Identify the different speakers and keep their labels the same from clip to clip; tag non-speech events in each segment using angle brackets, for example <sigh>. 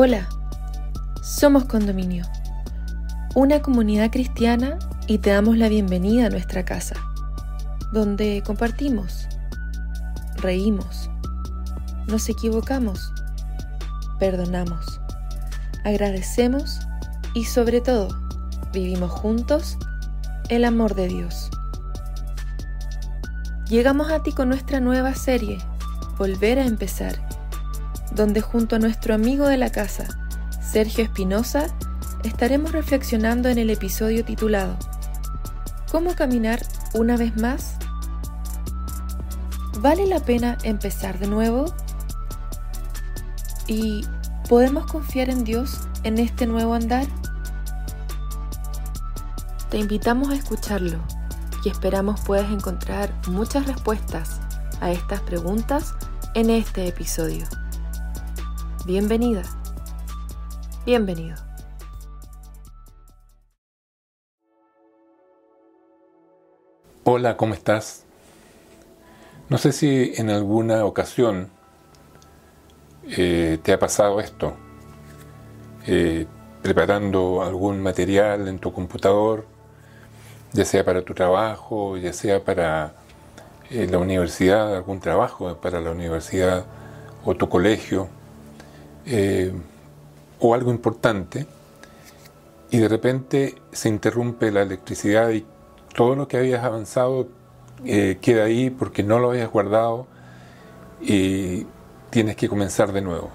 Speaker 1: Hola, somos Condominio, una comunidad cristiana y te damos la bienvenida a nuestra casa, donde compartimos, reímos, nos equivocamos, perdonamos, agradecemos y sobre todo vivimos juntos el amor de Dios. Llegamos a ti con nuestra nueva serie, Volver a empezar donde junto a nuestro amigo de la casa, Sergio Espinosa, estaremos reflexionando en el episodio titulado ¿Cómo caminar una vez más? ¿Vale la pena empezar de nuevo? ¿Y podemos confiar en Dios en este nuevo andar? Te invitamos a escucharlo y esperamos puedas encontrar muchas respuestas a estas preguntas en este episodio. Bienvenida. Bienvenido.
Speaker 2: Hola, ¿cómo estás? No sé si en alguna ocasión eh, te ha pasado esto, eh, preparando algún material en tu computador, ya sea para tu trabajo, ya sea para eh, la universidad, algún trabajo para la universidad o tu colegio, eh, o algo importante y de repente se interrumpe la electricidad y todo lo que habías avanzado eh, queda ahí porque no lo habías guardado y tienes que comenzar de nuevo.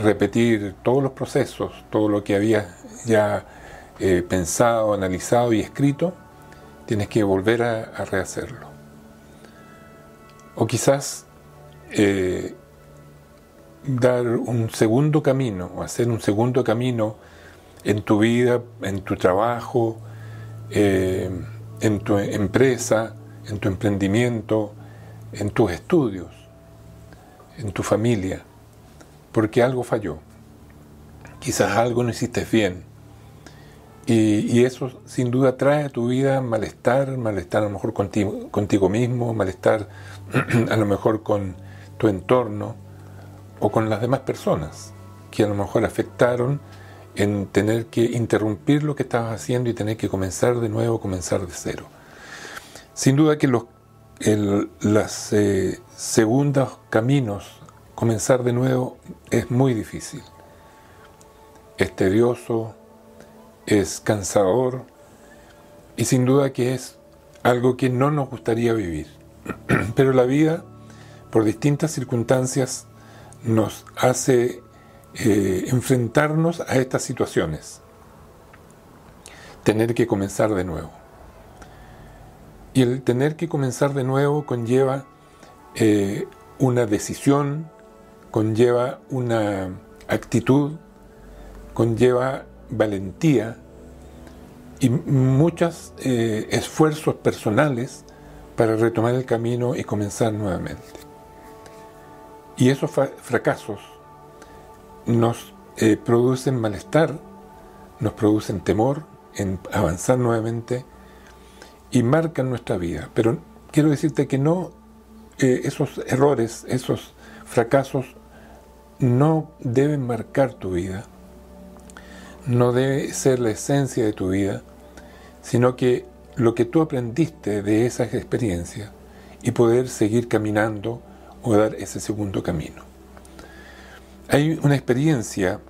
Speaker 2: Repetir todos los procesos, todo lo que habías ya eh, pensado, analizado y escrito, tienes que volver a, rehacerlo. O quizás dar un segundo camino, hacer un segundo camino en tu vida, en tu trabajo, eh, en tu empresa, en tu emprendimiento, en tus estudios, en tu familia, porque algo falló. Quizás algo no hiciste bien. Y, y, eso sin duda trae a tu vida malestar, malestar a lo mejor contigo, contigo mismo, malestar <clears throat> a lo mejor con tu entorno o con las demás personas que a lo mejor afectaron en tener que interrumpir lo que estabas haciendo y tener que comenzar de nuevo, comenzar de cero. Sin duda que los las eh, segundos caminos, comenzar de nuevo, es muy difícil. Es tedioso, es cansador y sin duda que es algo que no nos gustaría vivir. <clears throat> Pero la vida, por distintas circunstancias, nos hace eh, enfrentarnos a estas situaciones, tener que comenzar de nuevo. Y el tener que comenzar de nuevo conlleva eh, una decisión, conlleva una actitud, conlleva valentía y muchos eh, esfuerzos personales para retomar el camino y comenzar nuevamente. Y esos fracasos nos eh, producen malestar, nos producen temor en avanzar nuevamente y marcan nuestra vida. Pero quiero decirte que no, eh, esos errores, esos fracasos no deben marcar tu vida, no debe ser la esencia de tu vida, sino que lo que tú aprendiste de esas experiencias y poder seguir caminando o dar ese segundo camino. Hay una experiencia,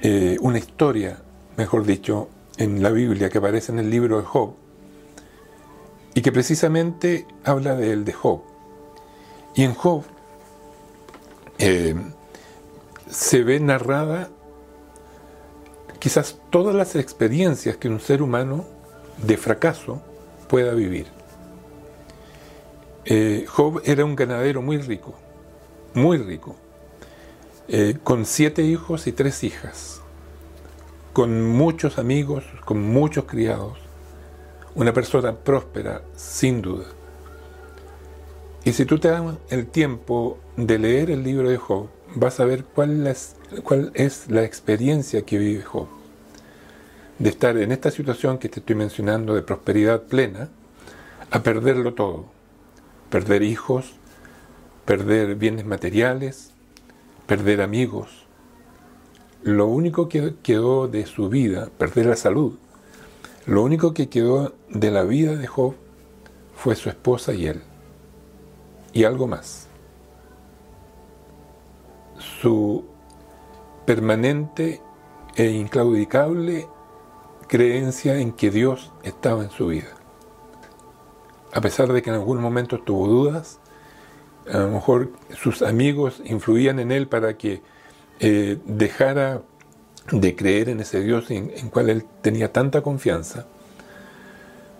Speaker 2: eh, una historia, mejor dicho, en la Biblia que aparece en el libro de Job y que precisamente habla de él, de Job. Y en Job eh, se ve narrada quizás todas las experiencias que un ser humano de fracaso pueda vivir. Eh, Job era un ganadero muy rico, muy rico, eh, con siete hijos y tres hijas, con muchos amigos, con muchos criados, una persona próspera, sin duda. Y si tú te das el tiempo de leer el libro de Job, vas a ver cuál es, cuál es la experiencia que vive Job. De estar en esta situación que te estoy mencionando de prosperidad plena, a perderlo todo perder hijos, perder bienes materiales, perder amigos, lo único que quedó de su vida, perder la salud, lo único que quedó de la vida de Job fue su esposa y él. Y algo más. Su permanente e inclaudicable creencia en que Dios estaba en su vida. A pesar de que en algún momento tuvo dudas, a lo mejor sus amigos influían en él para que eh, dejara de creer en ese Dios en, en cual él tenía tanta confianza.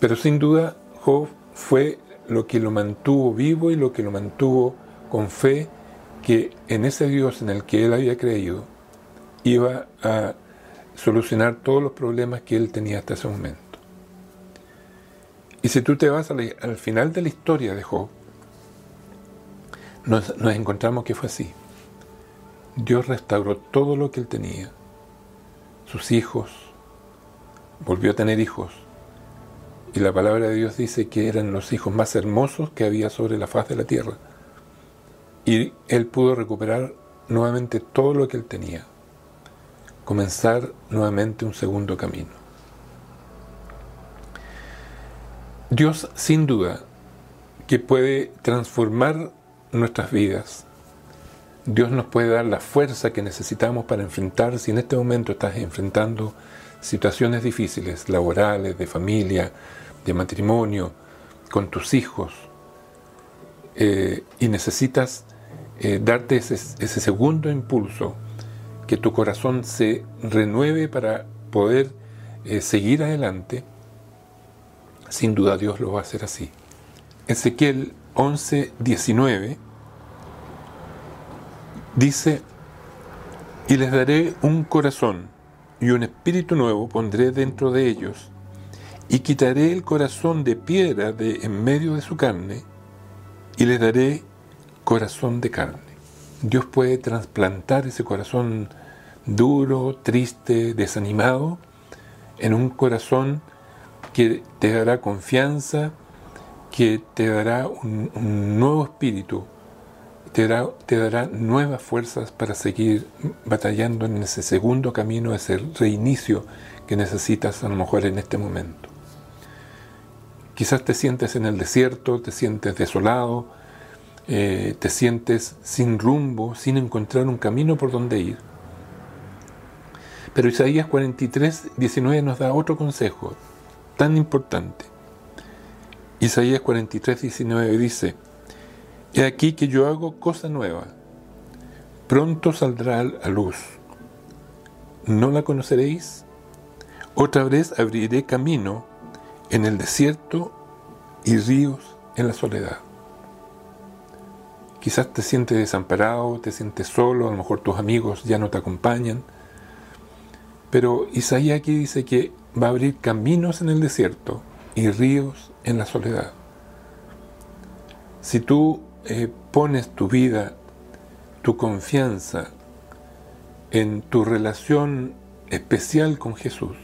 Speaker 2: Pero sin duda Job fue lo que lo mantuvo vivo y lo que lo mantuvo con fe que en ese Dios en el que él había creído iba a solucionar todos los problemas que él tenía hasta ese momento. Y si tú te vas al final de la historia de Job, nos, encontramos que fue así. Dios restauró todo lo que él tenía, sus hijos, volvió a tener hijos, y la palabra de Dios dice que eran los hijos más hermosos que había sobre la faz de la tierra. Y él pudo recuperar nuevamente todo lo que él tenía, comenzar nuevamente un segundo camino. Dios sin duda que puede transformar nuestras vidas. Dios nos puede dar la fuerza que necesitamos para enfrentar, si en este momento estás enfrentando situaciones difíciles, laborales, de familia, de matrimonio, con tus hijos, eh, y necesitas eh, darte ese, segundo impulso, que tu corazón se renueve para poder eh, seguir adelante, sin duda Dios lo va a hacer así. Ezequiel 11, 19 dice, y les daré un corazón y un espíritu nuevo pondré dentro de ellos, y quitaré el corazón de piedra de en medio de su carne, y les daré corazón de carne. Dios puede trasplantar ese corazón duro, triste, desanimado, en un corazón que te dará confianza, que te dará un, nuevo espíritu, te dará, te dará nuevas fuerzas para seguir batallando en ese segundo camino, ese reinicio que necesitas a lo mejor en este momento. Quizás te sientes en el desierto, te sientes desolado, eh, te sientes sin rumbo, sin encontrar un camino por donde ir. Pero Isaías 43, 19 nos da otro consejo tan importante. Isaías 43, 19 dice, He aquí que yo hago cosa nueva. Pronto saldrá a luz. ¿No la conoceréis? Otra vez abriré camino en el desierto y ríos en la soledad. Quizás te sientes desamparado, te sientes solo, a lo mejor tus amigos ya no te acompañan. Pero Isaías aquí dice que va a abrir caminos en el desierto y ríos en la soledad. Si tú eh, pones tu vida, tu confianza en tu relación especial con Jesús,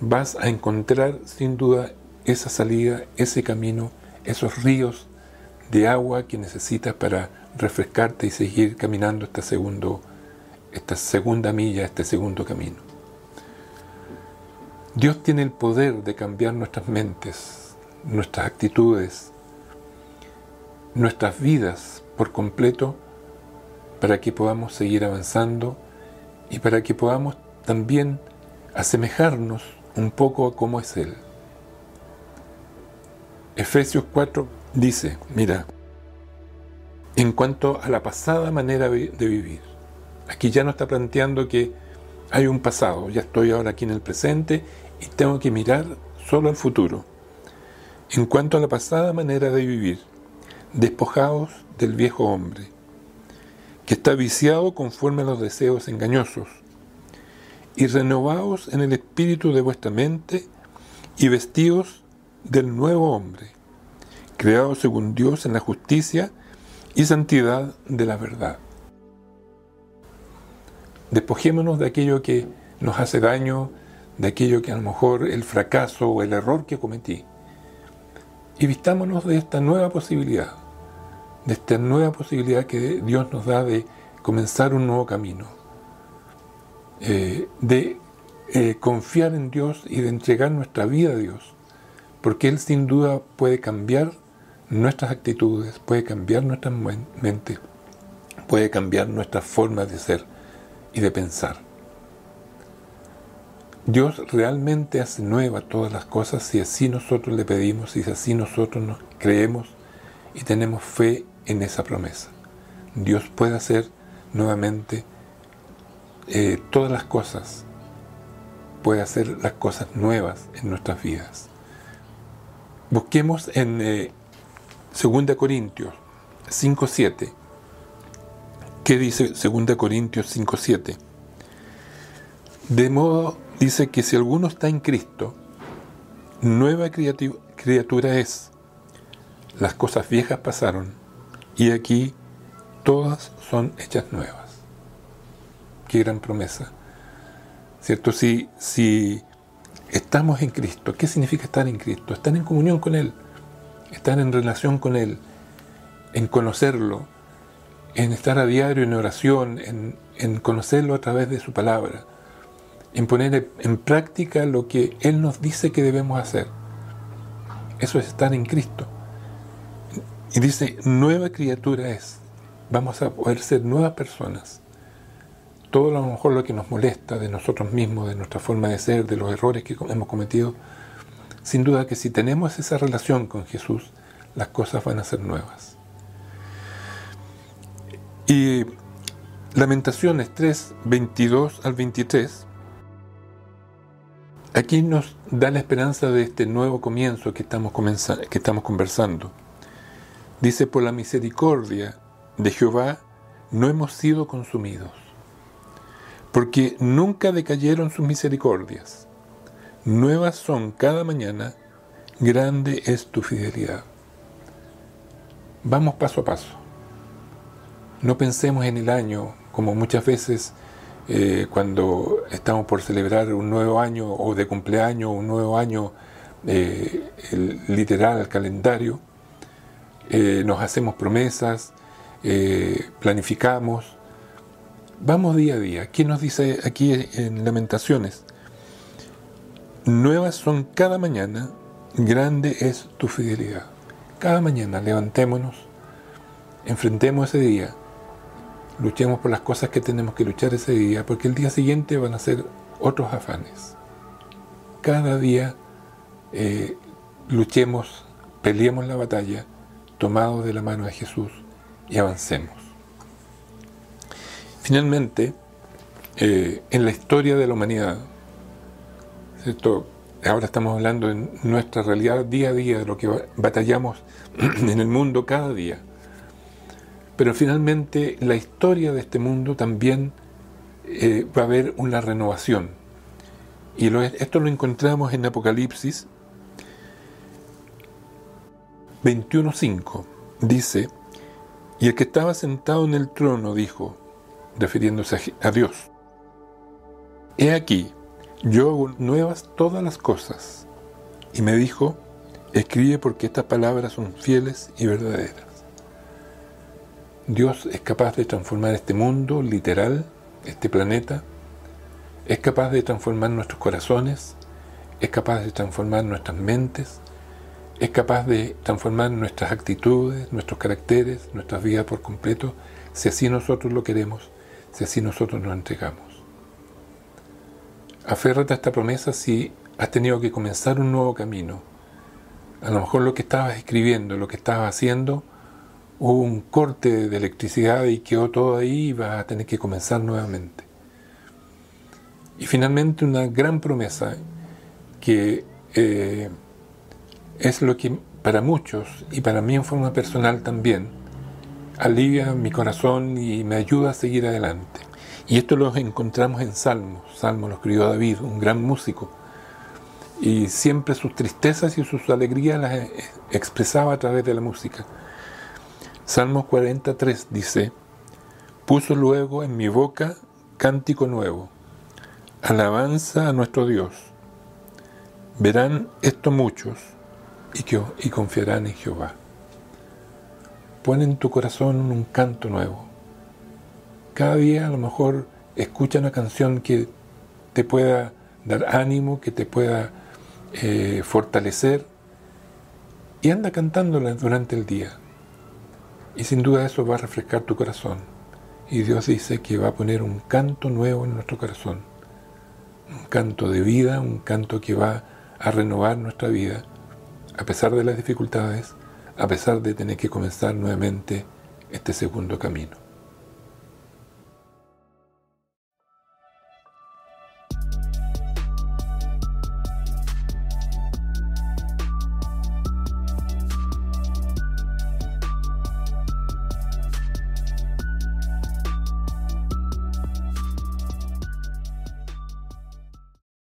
Speaker 2: vas a encontrar sin duda esa salida, ese camino, esos ríos de agua que necesitas para refrescarte y seguir caminando este segundo, esta segunda milla, este segundo camino. Dios tiene el poder de cambiar nuestras mentes, nuestras actitudes, nuestras vidas por completo para que podamos seguir avanzando y para que podamos también asemejarnos un poco a cómo es Él. Efesios 4 dice, mira, en cuanto a la pasada manera de vivir, aquí ya no está planteando que hay un pasado, ya estoy ahora aquí en el presente y tengo que mirar solo al futuro. En cuanto a la pasada manera de vivir, despojados del viejo hombre, que está viciado conforme a los deseos engañosos, y renovados en el espíritu de vuestra mente, y vestidos del nuevo hombre, creado según Dios en la justicia y santidad de la verdad. Despojémonos de aquello que nos hace daño, de aquello que a lo mejor el fracaso o el error que cometí. Y vistámonos de esta nueva posibilidad de esta nueva posibilidad que Dios nos da de comenzar un nuevo camino. eh, de eh, confiar en Dios y de entregar nuestra vida a Dios, porque Él sin duda puede cambiar nuestras actitudes, puede cambiar nuestra mente, puede cambiar nuestra forma de ser y de pensar. Dios realmente hace nueva todas las cosas si así nosotros le pedimos y si así nosotros nos creemos y tenemos fe en esa promesa. Dios puede hacer nuevamente eh, todas las cosas, puede hacer las cosas nuevas en nuestras vidas. Busquemos en 2 eh, Corintios 5.7. ¿Qué dice 2 Corintios 5.7? De modo, dice que si alguno está en Cristo, nueva criatura es. Las cosas viejas pasaron y aquí todas son hechas nuevas. Qué gran promesa. ¿Cierto? Si, si estamos en Cristo, ¿qué significa estar en Cristo? Estar en comunión con Él, estar en relación con Él, en conocerlo, en estar a diario en oración, en, en conocerlo a través de su palabra, en poner en práctica lo que Él nos dice que debemos hacer. Eso es estar en Cristo. Y dice, nueva criatura es. Vamos a poder ser nuevas personas. Todo lo mejor lo que nos molesta de nosotros mismos, de nuestra forma de ser, de los errores que hemos cometido, sin duda que si tenemos esa relación con Jesús, las cosas van a ser nuevas. Y Lamentaciones 3, 22 al 23, aquí nos da la esperanza de este nuevo comienzo que estamos, conversando. Dice, por la misericordia de Jehová no hemos sido consumidos, porque nunca decayeron sus misericordias. Nuevas son cada mañana, grande es tu fidelidad. Vamos paso a paso. No pensemos en el año, como muchas veces eh, cuando estamos por celebrar un nuevo año o de cumpleaños, un nuevo año eh, el literal, el calendario, eh, nos hacemos promesas, planificamos. Vamos día a día. ¿Quién nos dice aquí en Lamentaciones? Nuevas son cada mañana, grande es tu fidelidad. Cada mañana levantémonos, enfrentemos ese día luchemos por las cosas que tenemos que luchar ese día, porque el día siguiente van a ser otros afanes. Cada día eh, luchemos, peleemos la batalla, tomados de la mano de Jesús y avancemos. Finalmente, eh, en la historia de la humanidad, ahora estamos hablando en nuestra realidad día a día, de lo que batallamos <clears throat> en el mundo cada día, pero finalmente la historia de este mundo también eh, va a haber una renovación. Y esto lo encontramos en Apocalipsis 21.5. Dice, y el que estaba sentado en el trono dijo, refiriéndose a Dios, He aquí, yo hago nuevas todas las cosas. Y me dijo, escribe porque estas palabras son fieles y verdaderas. Dios es capaz de transformar este mundo literal, este planeta, es capaz de transformar nuestros corazones, es capaz de transformar nuestras mentes, es capaz de transformar nuestras actitudes, nuestros caracteres, nuestras vidas por completo, si así nosotros lo queremos, si así nosotros nos entregamos. Aférrate a esta promesa si has tenido que comenzar un nuevo camino. A lo mejor lo que estabas escribiendo, lo que estabas haciendo, hubo un corte de electricidad y quedó todo ahí y va a tener que comenzar nuevamente. Y finalmente una gran promesa que eh, es lo que para muchos y para mí en forma personal también alivia mi corazón y me ayuda a seguir adelante. Y esto lo encontramos en Salmos. Salmos lo escribió David, un gran músico. Y siempre sus tristezas y sus alegrías las expresaba a través de la música. Salmo 43 dice, puso luego en mi boca cántico nuevo, alabanza a nuestro Dios. Verán esto muchos y, confiarán en Jehová. Pon en tu corazón un canto nuevo. Cada día a lo mejor escucha una canción que te pueda dar ánimo, que te pueda eh, fortalecer y anda cantándola durante el día. Y sin duda eso va a refrescar tu corazón. Y Dios dice que va a poner un canto nuevo en nuestro corazón. Un canto de vida, un canto que va a renovar nuestra vida, a pesar de las dificultades, a pesar de tener que comenzar nuevamente este segundo camino.